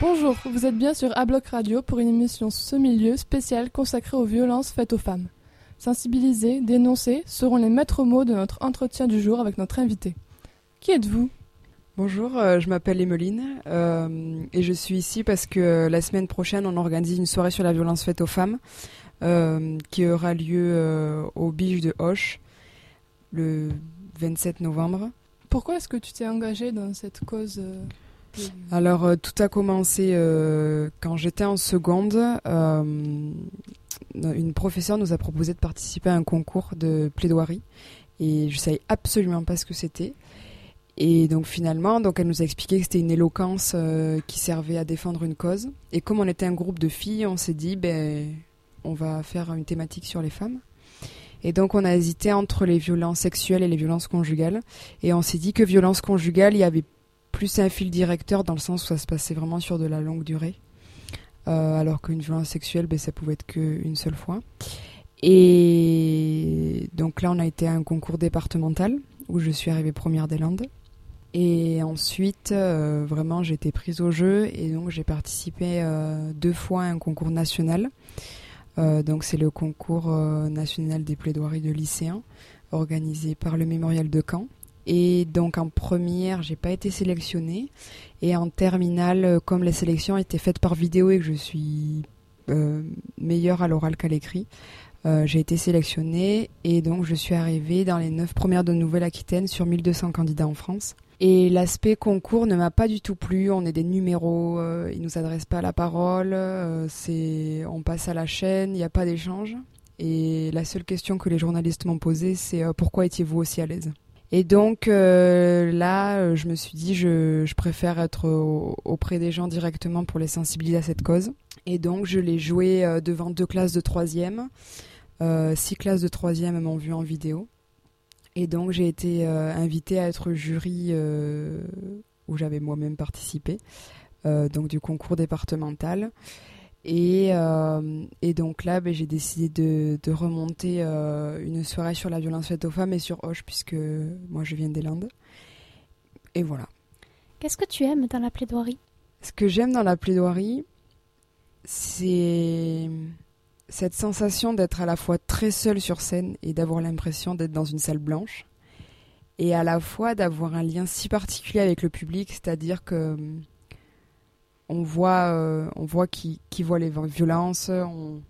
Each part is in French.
Bonjour, vous êtes bien sur Abloc Radio pour une émission Ce milieu spéciale consacrée aux violences faites aux femmes. Sensibiliser, dénoncer seront les maîtres mots de notre entretien du jour avec notre invité. Qui êtes-vous? Bonjour, euh, je m'appelle Emeline euh, et je suis ici parce que euh, la semaine prochaine on organise une soirée sur la violence faite aux femmes qui aura lieu au Biche de Hoche le 27 novembre. Pourquoi est-ce que tu t'es engagée dans cette cause Alors tout a commencé quand j'étais en seconde. une professeure nous a proposé de participer à un concours de plaidoirie et je savais absolument pas ce que c'était. Et donc finalement, donc elle nous a expliqué que c'était une éloquence euh, qui servait à défendre une cause. Et comme on était un groupe de filles, on s'est dit, ben, on va faire une thématique sur les femmes. Et donc on a hésité entre les violences sexuelles et les violences conjugales. Et on s'est dit que violence conjugale, il y avait plus un fil directeur dans le sens où ça se passait vraiment sur de la longue durée. Euh, alors qu'une violence sexuelle, ben, ça pouvait être qu'une seule fois. Et donc là, on a été à un concours départemental où je suis arrivée première des Landes. Et ensuite, euh, vraiment, j'ai été prise au jeu et donc j'ai participé euh, deux fois à un concours national. Euh, donc c'est le concours national des plaidoiries de lycéens organisé par le Mémorial de Caen. Et donc en première, j'ai pas été sélectionnée. Et en terminale, comme les sélections étaient faites par vidéo et que je suis meilleure à l'oral qu'à l'écrit, j'ai été sélectionnée et donc je suis arrivée dans les neuf premières de Nouvelle-Aquitaine sur 1200 candidats en France. Et l'aspect concours ne m'a pas du tout plu. On est des numéros, euh, ils nous adressent pas la parole, euh, on passe à la chaîne, il n'y a pas d'échange. Et la seule question que les journalistes m'ont posée, c'est euh, pourquoi étiez-vous aussi à l'aise? Et donc là, je me suis dit, je préfère être auprès des gens directement pour les sensibiliser à cette cause. Et donc je l'ai joué devant deux classes de troisième. six classes de troisième m'ont vu en vidéo. Et donc j'ai été euh, invitée à être jury euh, où j'avais moi-même participé, euh, donc du concours départemental. Et, et donc là, ben, j'ai décidé de, de remonter une soirée sur la violence faite aux femmes et sur Hoche, puisque moi je viens des Landes. Et voilà. Qu'est-ce que tu aimes dans la plaidoirie? Ce que j'aime dans la plaidoirie, c'est cette sensation d'être à la fois très seul sur scène et d'avoir l'impression d'être dans une salle blanche, et à la fois d'avoir un lien si particulier avec le public, c'est-à-dire que on voit, euh, on voit qui, qui voit les violences, on,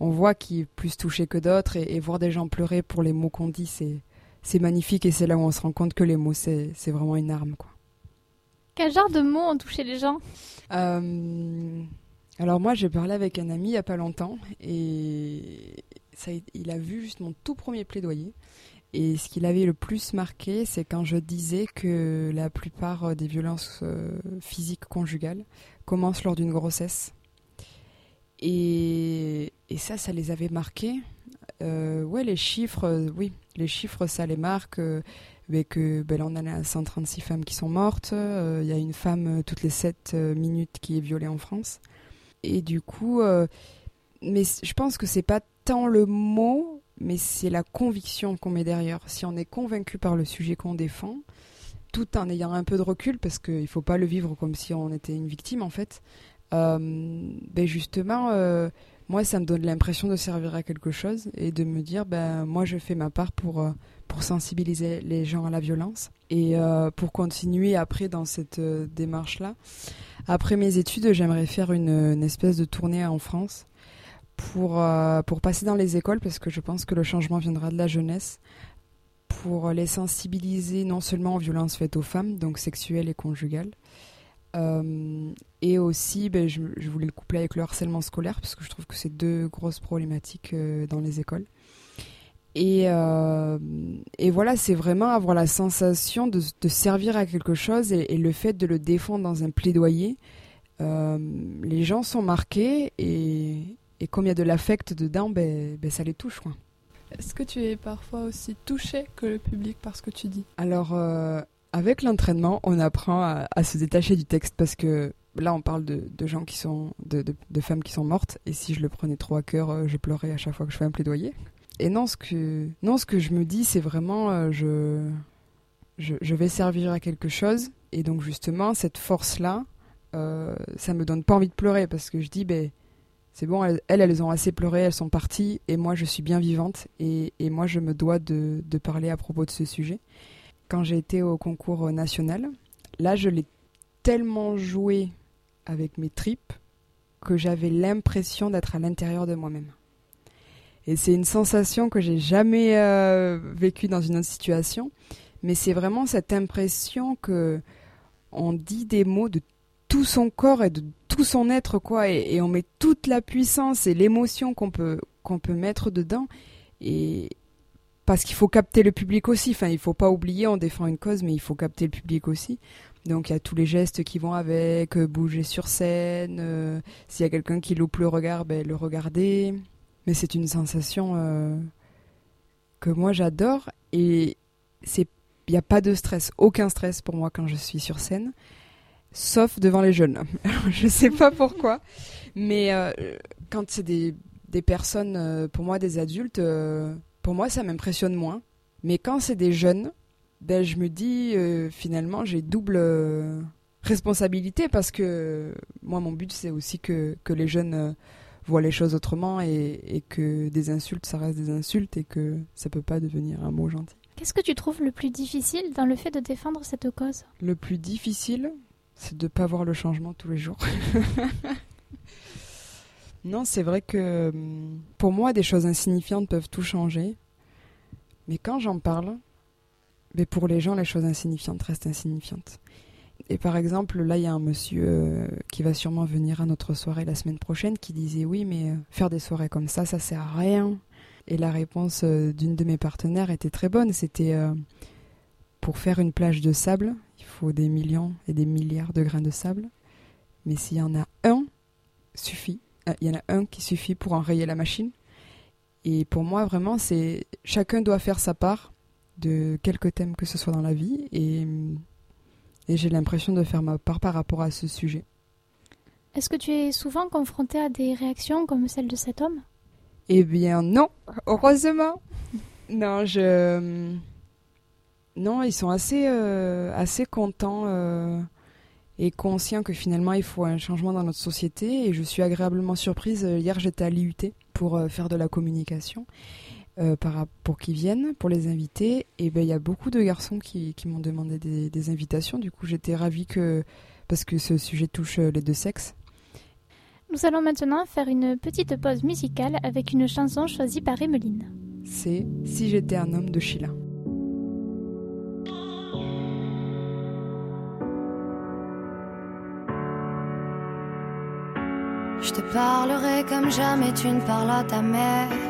on voit qui est plus touché que d'autres, et, voir des gens pleurer pour les mots qu'on dit, c'est, magnifique, et c'est là où on se rend compte que les mots, c'est, c'est vraiment une arme. Quoi. Quel genre de mots ont touché les gens? Euh, alors moi, j'ai parlé avec un ami il n'y a pas longtemps et ça, il a vu juste mon tout premier plaidoyer. Et ce qui l'avait le plus marqué, c'est quand je disais que la plupart des violences euh, physiques conjugales commencent lors d'une grossesse. Et, ça, ça les avait marqués. Euh, ouais, les chiffres, euh, oui, les chiffres, ça les marque. mais que ben, là, on a 136 femmes qui sont mortes. Il y a une femme toutes les 7 minutes qui est violée en France. Et du coup, euh, mais je pense que c'est pas tant le mot, mais c'est la conviction qu'on met derrière. Si on est convaincu par le sujet qu'on défend, tout en ayant un peu de recul, parce qu'il ne faut pas le vivre comme si on était une victime en fait, euh, ben justement, euh, moi ça me donne l'impression de servir à quelque chose et de me dire, ben moi je fais ma part pour, pour sensibiliser les gens à la violence et pour continuer après dans cette démarche-là. Après mes études, j'aimerais faire une, espèce de tournée en France pour, euh, pour passer dans les écoles parce que je pense que le changement viendra de la jeunesse pour les sensibiliser non seulement aux violences faites aux femmes, donc sexuelles et conjugales, euh, et aussi, ben, je, voulais le coupler avec le harcèlement scolaire parce que je trouve que c'est deux grosses problématiques euh, dans les écoles. Et, et voilà, c'est vraiment avoir la sensation de, de servir à quelque chose et, le fait de le défendre dans un plaidoyer. Euh, les gens sont marqués et, et comme il y a de l'affect dedans, ben, ben, ça les touche. Quoi. Est-ce que tu es parfois aussi touché que le public par ce que tu dis? Alors, euh, avec l'entraînement, on apprend à, à, se détacher du texte parce que là on parle de, de gens qui sont de, de, de, femmes qui sont mortes et si je le prenais trop à cœur euh, je pleurais à chaque fois que je fais un plaidoyer et non ce que non ce que je me dis c'est vraiment euh, je, je, vais servir à quelque chose et donc justement cette force là euh, ça me donne pas envie de pleurer parce que je dis ben c'est bon elles, elles ont assez pleuré elles sont parties et moi je suis bien vivante et, et moi je me dois de, de parler à propos de ce sujet quand j'ai été au concours national là je l'ai tellement joué avec mes tripes que j'avais l'impression d'être à l'intérieur de moi-même. Et c'est une sensation que j'ai jamais euh, vécue dans une autre situation, mais c'est vraiment cette impression que on dit des mots de tout son corps et de tout son être quoi, et, on met toute la puissance et l'émotion qu'on peut peut mettre dedans, et parce qu'il faut capter le public aussi. Enfin, il faut pas oublier, on défend une cause, mais il faut capter le public aussi. Donc il y a tous les gestes qui vont avec, euh, bouger sur scène, euh, s'il y a quelqu'un qui loupe le regard, ben, le regarder. Mais c'est une sensation euh, que moi j'adore et c'est il n'y a pas de stress, aucun stress pour moi quand je suis sur scène, sauf devant les jeunes. je sais pas pourquoi, mais euh, quand c'est des, personnes, euh, pour moi des adultes, pour moi ça m'impressionne moins. Mais quand c'est des jeunes, ben, je me dis finalement j'ai double responsabilité parce que moi mon but c'est aussi que, les jeunes voient les choses autrement et, et, que des insultes ça reste des insultes et que ça peut pas devenir un mot gentil. Qu'est-ce que tu trouves le plus difficile dans le fait de défendre cette cause? Le plus difficile c'est de pas voir le changement tous les jours. non c'est vrai que pour moi des choses insignifiantes peuvent tout changer mais quand j'en parle mais pour les gens, les choses insignifiantes restent insignifiantes. Et par exemple, là, il y a un monsieur euh, qui va sûrement venir à notre soirée la semaine prochaine qui disait oui, mais euh, faire des soirées comme ça, ça sert à rien. Et la réponse euh, d'une de mes partenaires était très bonne. C'était pour faire une plage de sable, il faut des millions et des milliards de grains de sable. Mais s'il y en a un, suffit. Il y en a un qui suffit pour enrayer la machine. Et pour moi, vraiment, c'est chacun doit faire sa part de quelques thèmes que ce soit dans la vie et, et j'ai l'impression de faire ma part par rapport à ce sujet. Est-ce que tu es souvent confronté à des réactions comme celle de cet homme? Eh bien non, heureusement. non, je non, ils sont assez euh, assez contents euh, et conscients que finalement il faut un changement dans notre société et je suis agréablement surprise. Hier, j'étais à l'IUT pour euh, faire de la communication euh, par, pour qu'ils viennent, pour les inviter. Et ben il y a beaucoup de garçons qui, qui m'ont demandé des, des, invitations. Du coup, j'étais ravie que parce que ce sujet touche euh, les deux sexes. Nous allons maintenant faire une petite pause musicale avec une chanson choisie par Emeline. C'est Si j'étais un homme de Sheila. Je te parlerai comme jamais tu ne parles à ta mère.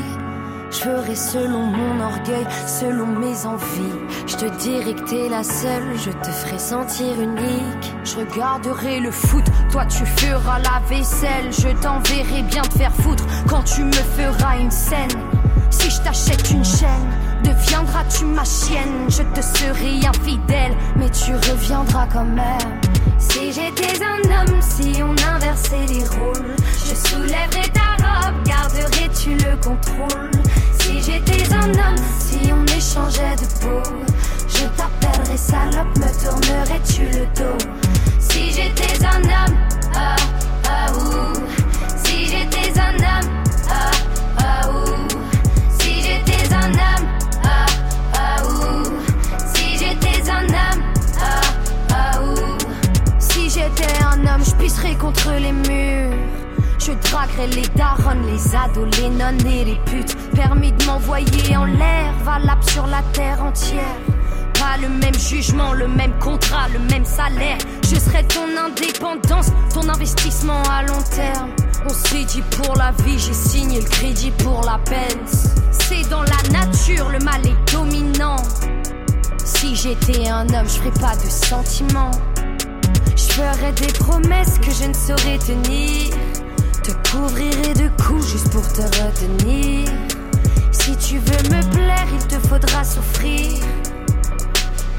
Je ferai selon mon orgueil, selon mes envies. Je te dirai que t'es la seule, je te ferai sentir unique. Je regarderai le foot, toi tu feras la vaisselle. Je t'enverrai bien te faire foutre quand tu me feras une scène. Si je t'achète une chaîne, deviendras-tu ma chienne Je te serai infidèle, mais tu reviendras quand même. Si j'étais un homme, si on inversait les rôles, je soulèverais ta robe, garderais-tu le contrôle? J'étais un homme, si on échangeait de peau, je t'appellerais salope, me tournerais-tu le dos? Si j'étais un homme, ah, ah, ouh. Si j'étais un homme, ah, ah, ouh. Si j'étais un homme, ah, ah, ouh. Si j'étais un homme, ah, ah, ouh. Si j'étais un homme, je pisserais contre les murs. Je draguerais les darons, les ados, les nonnes et les putes. Permis de m'envoyer en l'air, valable sur la terre entière. Pas le même jugement, le même contrat, le même salaire. Je serai ton indépendance, ton investissement à long terme. On s'est dit pour la vie, j'ai signé le crédit pour la peine. C'est dans la nature, le mal est dominant. Si j'étais un homme, je ferais pas de sentiments. Je ferais des promesses que je ne saurais tenir. Te couvrirai de coups juste pour te retenir. Si tu veux me plaire, il te faudra souffrir.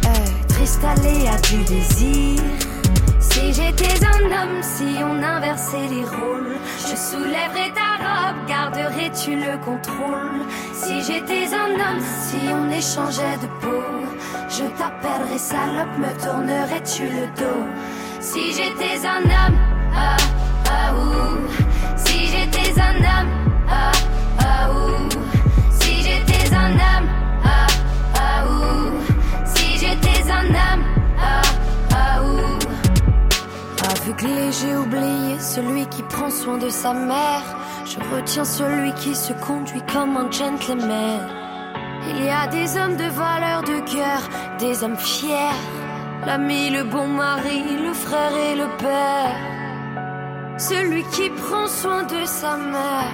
Être installé à du désir. Si j'étais un homme, si on inversait les rôles, je soulèverais ta robe, garderais-tu le contrôle? Si j'étais un homme, si on échangeait de peau, je t'appellerais salope, me tournerais-tu le dos? Si j'étais un homme, ah, ah, ouh. Si j'étais un homme, ah, J'ai oublié celui qui prend soin de sa mère. Je retiens celui qui se conduit comme un gentleman. Il y a des hommes de valeur de cœur, des hommes fiers. L'ami, le bon mari, le frère et le père. Celui qui prend soin de sa mère,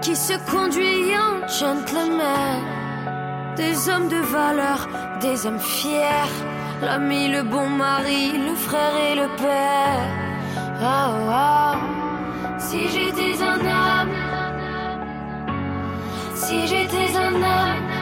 qui se conduit en gentleman. Des hommes de valeur, des hommes fiers. L'ami, le bon mari, le frère et le père. Ah, ah. Si j'étais un homme, si j'étais un homme,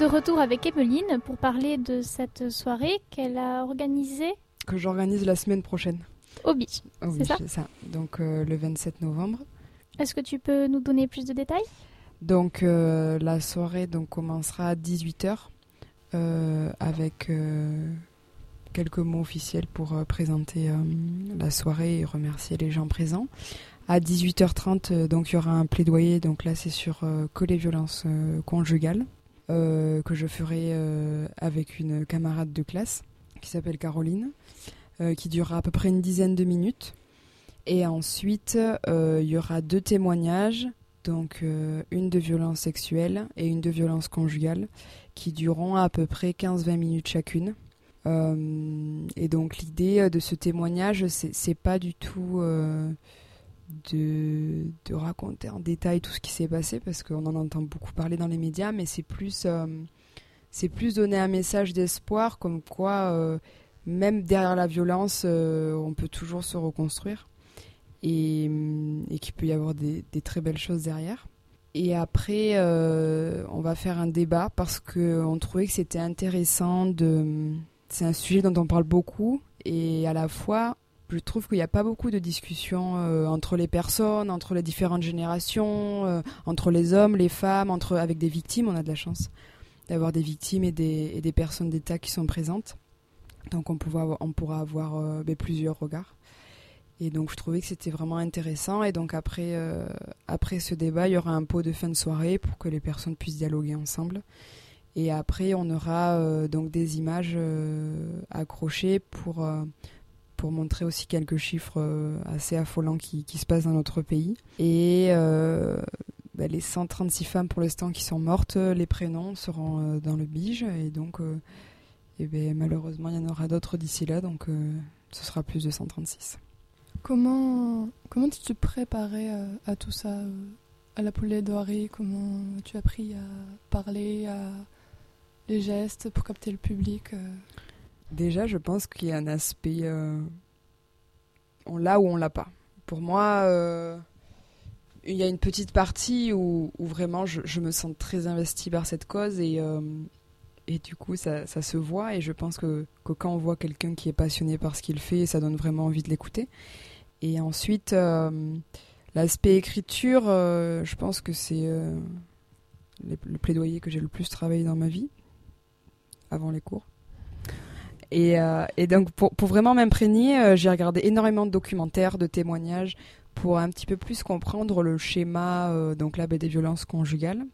de retour avec Emeline pour parler de cette soirée qu'elle a organisée Que j'organise la semaine prochaine. au beach. Oui, C'est ça c'est ça. Donc euh, le 27 novembre. Est-ce que tu peux nous donner plus de détails? Donc euh, la soirée donc, commencera à 18h avec euh, quelques mots officiels pour euh, présenter euh, la soirée et remercier les gens présents. À 18h30, euh, donc il y aura un plaidoyer. Donc là, c'est sur euh, que les violences euh, conjugales euh, que je ferai euh, avec une camarade de classe qui s'appelle Caroline, euh, qui durera à peu près une dizaine de minutes. Et ensuite, il y aura deux témoignages, donc une de violence sexuelle et une de violence conjugale, qui dureront à peu près 15-20 minutes chacune. Et donc l'idée de ce témoignage, c'est pas du tout de, de raconter en détail tout ce qui s'est passé, parce qu'on en entend beaucoup parler dans les médias, mais c'est plus, euh, c'est plus donner un message d'espoir, comme quoi euh, même derrière la violence, euh, on peut toujours se reconstruire et, et qu'il peut y avoir des, des très belles choses derrière. Et après, on va faire un débat parce qu'on trouvait que c'était intéressant de. C'est un sujet dont on parle beaucoup et à la fois, je trouve qu'il n'y a pas beaucoup de discussions euh, entre les personnes, entre les différentes générations, euh, entre les hommes, les femmes, entre avec des victimes. On a de la chance d'avoir des victimes et des, personnes d'État qui sont présentes. Donc on, pourra avoir, euh, ben, plusieurs regards. Et donc je trouvais que c'était vraiment intéressant. Et donc après, après ce débat, il y aura un pot de fin de soirée pour que les personnes puissent dialoguer ensemble. Et après, on aura donc des images accrochées pour, pour montrer aussi quelques chiffres euh, assez affolants qui, se passent dans notre pays. Et euh, bah, les 136 femmes pour l'instant qui sont mortes, les prénoms seront euh, dans le bige. Et donc, euh, eh ben, malheureusement, il y en aura d'autres d'ici là. Donc, euh, ce sera plus de 136. Comment, comment tu te préparais euh, à tout ça, euh, à la plaidoirie? Comment tu as appris à parler, à les gestes pour capter le public euh? Déjà, je pense qu'il y a un aspect. euh, on l'a ou on l'a pas. Pour moi, euh, il y a une petite partie où, vraiment je, me sens très investie par cette cause et, euh, du coup, ça, se voit. Et je pense que, que quand on voit quelqu'un qui est passionné par ce qu'il fait, ça donne vraiment envie de l'écouter. Et ensuite, l'aspect écriture, je pense que c'est le plaidoyer que j'ai le plus travaillé dans ma vie, avant les cours. Et, euh, et donc, pour, vraiment m'imprégner, euh, j'ai regardé énormément de documentaires, de témoignages, pour un petit peu plus comprendre le schéma euh, donc là, ben, des violences conjugales.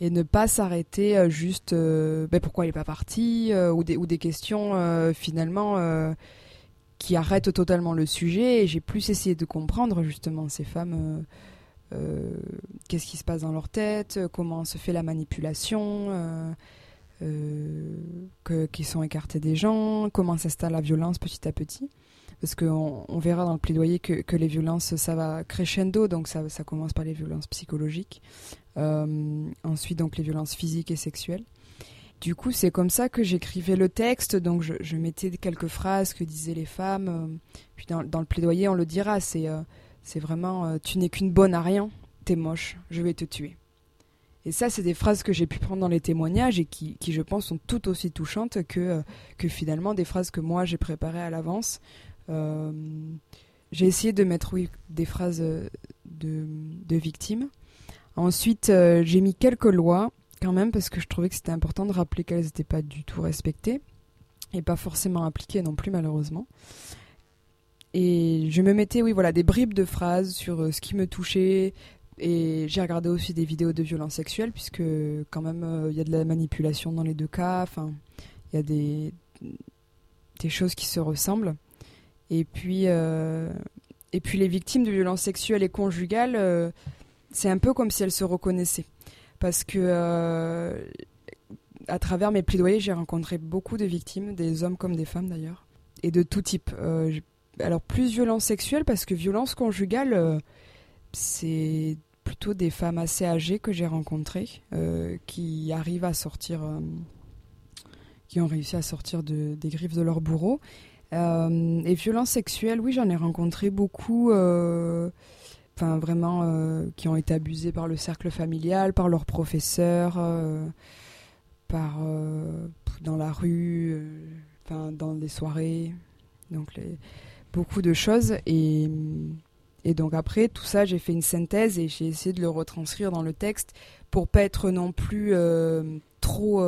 Et ne pas s'arrêter juste ben, pourquoi il n'est pas parti, ou, des, questions finalement qui arrêtent totalement le sujet. Et j'ai plus essayé de comprendre justement ces femmes. qu'est-ce qui se passe dans leur tête, comment se fait la manipulation, que, qu'ils sont écartés des gens, comment s'installe la violence petit à petit. Parce qu'on on verra dans le plaidoyer que, les violences, ça va crescendo, donc ça, commence par les violences psychologiques, ensuite donc les violences physiques et sexuelles. Du coup, c'est comme ça que j'écrivais le texte. Donc, je, mettais quelques phrases que disaient les femmes. Euh, puis, dans, le plaidoyer, on le dira c'est euh, vraiment euh, Tu n'es qu'une bonne à rien, t'es moche, je vais te tuer. Et ça, c'est des phrases que j'ai pu prendre dans les témoignages et qui, je pense, sont tout aussi touchantes que, que finalement des phrases que moi j'ai préparées à l'avance. j'ai essayé de mettre, oui, des phrases de, de victimes. Ensuite, j'ai mis quelques lois quand même parce que je trouvais que c'était important de rappeler qu'elles n'étaient pas du tout respectées et pas forcément appliquées non plus malheureusement. Et je me mettais, oui, voilà, des bribes de phrases sur euh, ce qui me touchait. Et j'ai regardé aussi des vidéos de violences sexuelles, puisque quand même, euh, il y a de la manipulation dans les deux cas. Enfin, il y a des, des choses qui se ressemblent. Et puis, euh, et puis les victimes de violences sexuelles et conjugales, c'est un peu comme si elles se reconnaissaient parce que euh, à travers mes plaidoyers, j'ai rencontré beaucoup de victimes, des hommes comme des femmes d'ailleurs, et de tout type. Euh, alors plus violence sexuelle parce que violence conjugale, euh, c'est plutôt des femmes assez âgées que j'ai rencontrées qui arrivent à sortir, qui ont réussi à sortir de, des griffes de leur bourreau. et violence sexuelle, oui, j'en ai rencontré beaucoup enfin vraiment euh, qui ont été abusés par le cercle familial, par leurs professeurs, euh, par euh, dans la rue, enfin dans des soirées, donc les, beaucoup de choses et et donc après tout ça, j'ai fait une synthèse et j'ai essayé de le retranscrire dans le texte pour pas être non plus trop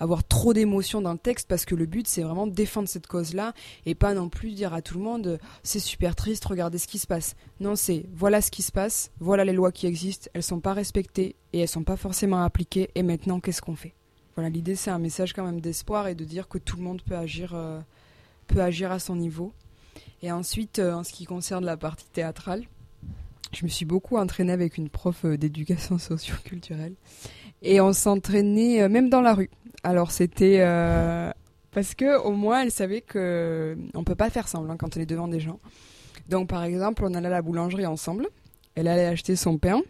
avoir trop d'émotions dans le texte parce que le but c'est vraiment de défendre cette cause-là et pas non plus dire à tout le monde c'est super triste, regardez ce qui se passe. Non, c'est voilà ce qui se passe, voilà les lois qui existent, elles sont pas respectées et elles sont pas forcément appliquées et maintenant qu'est-ce qu'on fait? Voilà, l'idée c'est un message quand même d'espoir et de dire que tout le monde peut agir euh, peut agir à son niveau. Et ensuite euh, en ce qui concerne la partie théâtrale, je me suis beaucoup entraînée avec une prof euh, d'éducation socio-culturelle et on s'entraînait même dans la rue. Alors c'était euh, parce que au moins elle savait que on peut pas faire semblant quand on est devant des gens. Donc par exemple, on allait à la boulangerie ensemble. Elle allait acheter son pain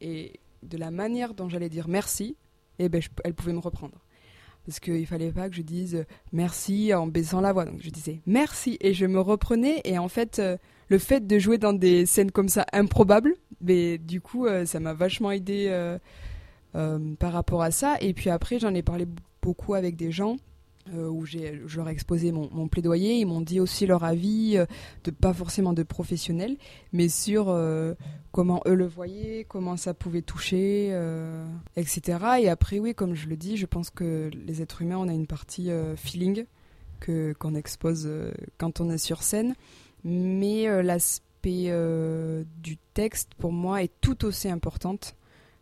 et de la manière dont j'allais dire merci, eh ben, elle pouvait me reprendre. Parce qu'il fallait pas que je dise merci en baissant la voix. Donc je disais merci et je me reprenais. Et en fait, euh, le fait de jouer dans des scènes comme ça improbables, mais du coup, euh, ça m'a vachement aidé euh, par rapport à ça. Et puis après, j'en ai parlé beaucoup avec des gens. Euh, où j'ai, je leur ai exposé mon, plaidoyer, ils m'ont dit aussi leur avis, euh, de, pas forcément de professionnels, mais sur comment eux le voyaient, comment ça pouvait toucher, etc. Et après, oui, comme je le dis, je pense que les êtres humains, on a une partie feeling que, qu'on expose quand on est sur scène, mais l'aspect du texte, pour moi, est tout aussi importante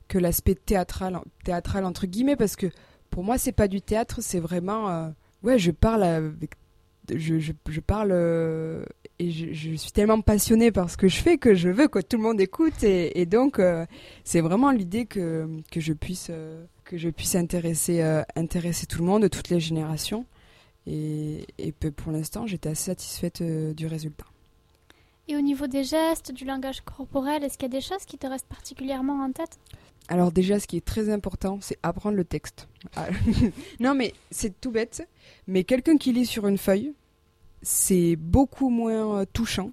que l'aspect théâtral, théâtral entre guillemets, parce que pour moi, c'est pas du théâtre, c'est vraiment. Euh, ouais, je parle. Je, je, parle euh, et je, suis tellement passionnée par ce que je fais que je veux que tout le monde écoute et, donc euh, c'est vraiment l'idée que, que je puisse que je puisse intéresser intéresser tout le monde, toutes les générations et, et pour l'instant j'étais assez satisfaite du résultat. Et au niveau des gestes, du langage corporel, est-ce qu'il y a des choses qui te restent particulièrement en tête? Alors déjà, ce qui est très important, c'est apprendre le texte. Ah, non, mais c'est tout bête. Mais quelqu'un qui lit sur une feuille, c'est beaucoup moins euh, touchant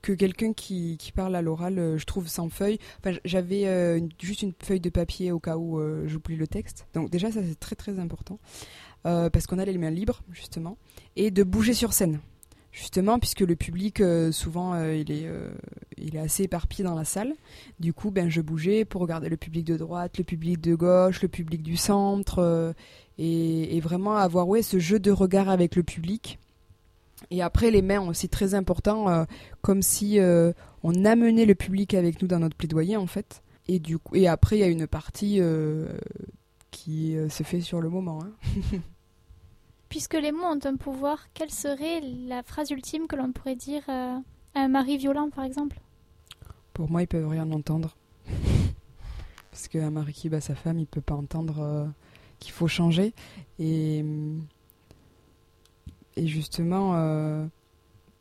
que quelqu'un qui, parle à l'oral, euh, je trouve, sans feuille. Enfin, j'avais euh, juste une feuille de papier au cas où j'oublie le texte. Donc déjà, ça c'est très très important. parce qu'on a les mains libres, justement. Et de bouger sur scène justement puisque le public souvent il est il est assez éparpillé dans la salle. Du coup ben je bougeais pour regarder le public de droite le public de gauche le public du centre et, vraiment avoir ouais ce jeu de regard avec le public. Et après les mains aussi très important comme si on amenait le public avec nous dans notre plaidoyer en fait. Et du coup et après il y a une partie qui se fait sur le moment hein. Puisque les mots ont un pouvoir, quelle serait la phrase ultime que l'on pourrait dire à un mari violent, par exemple? Pour moi, ils peuvent rien entendre. Parce qu'un mari qui bat sa femme, il peut pas entendre euh, qu'il faut changer. Et, justement, euh,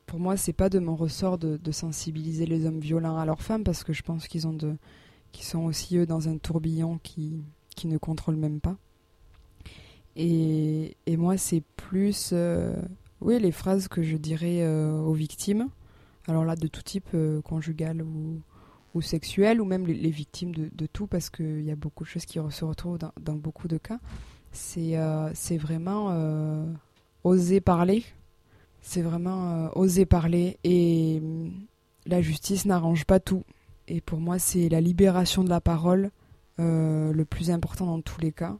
pour moi, c'est pas de mon ressort de, sensibiliser les hommes violents à leurs femmes, parce que je pense qu'ils ont sont aussi eux dans un tourbillon qui, ne contrôle même pas. Et, moi, c'est plus, euh, oui, les phrases que je dirais aux victimes. Alors là, de tout type, euh, conjugal ou, sexuel, ou même les, victimes de, de, tout, parce qu'il y a beaucoup de choses qui se retrouvent dans, beaucoup de cas. C'est euh, vraiment euh, oser parler. C'est vraiment oser parler. Et hum, la justice n'arrange pas tout. Et pour moi, c'est la libération de la parole le plus important dans tous les cas.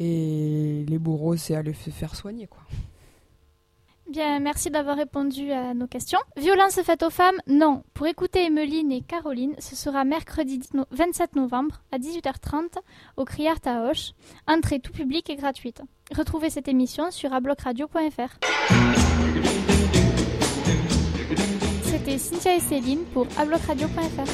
Et les bourreaux, c'est aller se faire soigner, quoi. Bien, merci d'avoir répondu à nos questions. Violence faite aux femmes, non. Pour écouter Emeline et Caroline, ce sera mercredi 27 novembre à 18h30 au Criart à Auch. Entrée tout public et gratuite. Retrouvez cette émission sur ablocradio.fr. C'était Cynthia et Céline pour ablocradio.fr.